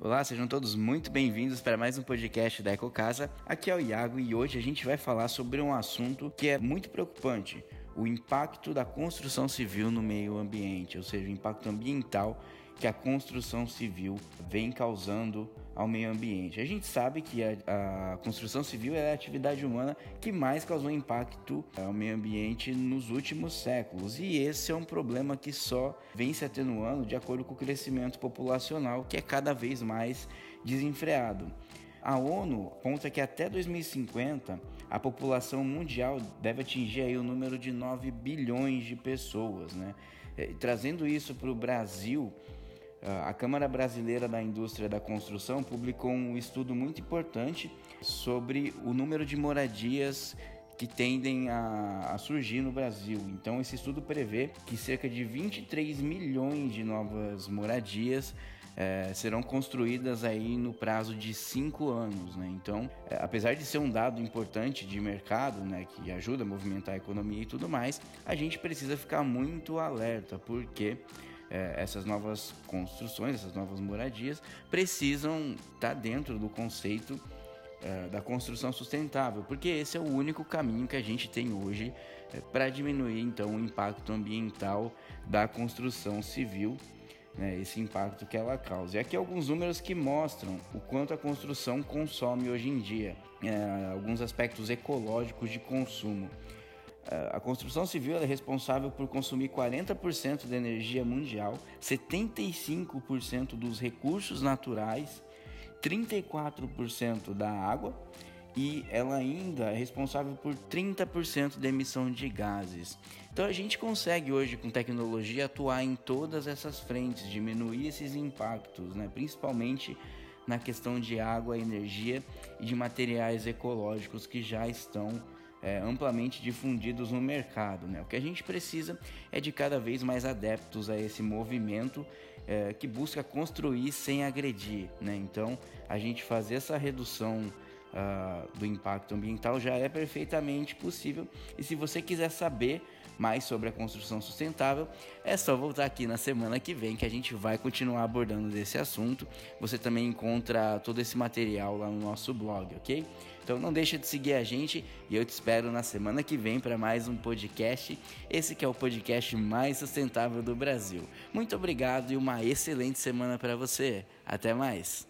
Olá, sejam todos muito bem-vindos para mais um podcast da EcoCasa. Aqui é o Iago e hoje a gente vai falar sobre um assunto que é muito preocupante: o impacto da construção civil no meio ambiente, ou seja, o impacto ambiental que a construção civil vem causando ao meio ambiente. A gente sabe que a, a, construção civil é a atividade humana que mais causou impacto ao meio ambiente nos últimos séculos, e esse é um problema que só vem se atenuando de acordo com o crescimento populacional, que é cada vez mais desenfreado. A ONU aponta que até 2050 a população mundial deve atingir aí o número de 9 bilhões de pessoas, né? É, trazendo isso para o Brasil, a Câmara Brasileira da Indústria da Construção publicou um estudo muito importante sobre o número de moradias que tendem a, a, surgir no Brasil. Então, esse estudo prevê que cerca de 23 milhões de novas moradias é, serão construídas aí no prazo de cinco anos, né? Então, é, apesar de ser um dado importante de mercado, né, que ajuda a movimentar a economia e tudo mais, a gente precisa ficar muito alerta, porque é, essas novas construções, essas novas moradias, precisam estar dentro do conceito é, da construção sustentável, porque esse é o único caminho que a gente tem hoje é, para diminuir então o impacto ambiental da construção civil, né, esse impacto que ela causa. E aqui alguns números que mostram o quanto a construção consome hoje em dia, é, alguns aspectos ecológicos de consumo. É, a construção civil é responsável por consumir 40% da energia mundial, 75% dos recursos naturais, 34% da água e ela ainda é responsável por 30% da emissão de gases. Então a gente consegue hoje com tecnologia atuar em todas essas frentes, diminuir esses impactos, né? principalmente na questão de água, energia e de materiais ecológicos que já estão é, amplamente difundidos no mercado. Né? O que a gente precisa é de cada vez mais adeptos a esse movimento é, que busca construir sem agredir. Né? Então, a gente fazer essa redução uh, do impacto ambiental já é perfeitamente possível. E se você quiser saber mais sobre a construção sustentável, é só voltar aqui na semana que vem que a gente vai continuar abordando desse assunto. Você também encontra todo esse material lá no nosso blog, ok? Então não deixa de seguir a gente e eu te espero na semana que vem para mais um podcast. Esse que é o podcast mais sustentável do Brasil. Muito obrigado e uma excelente semana para você. Até mais.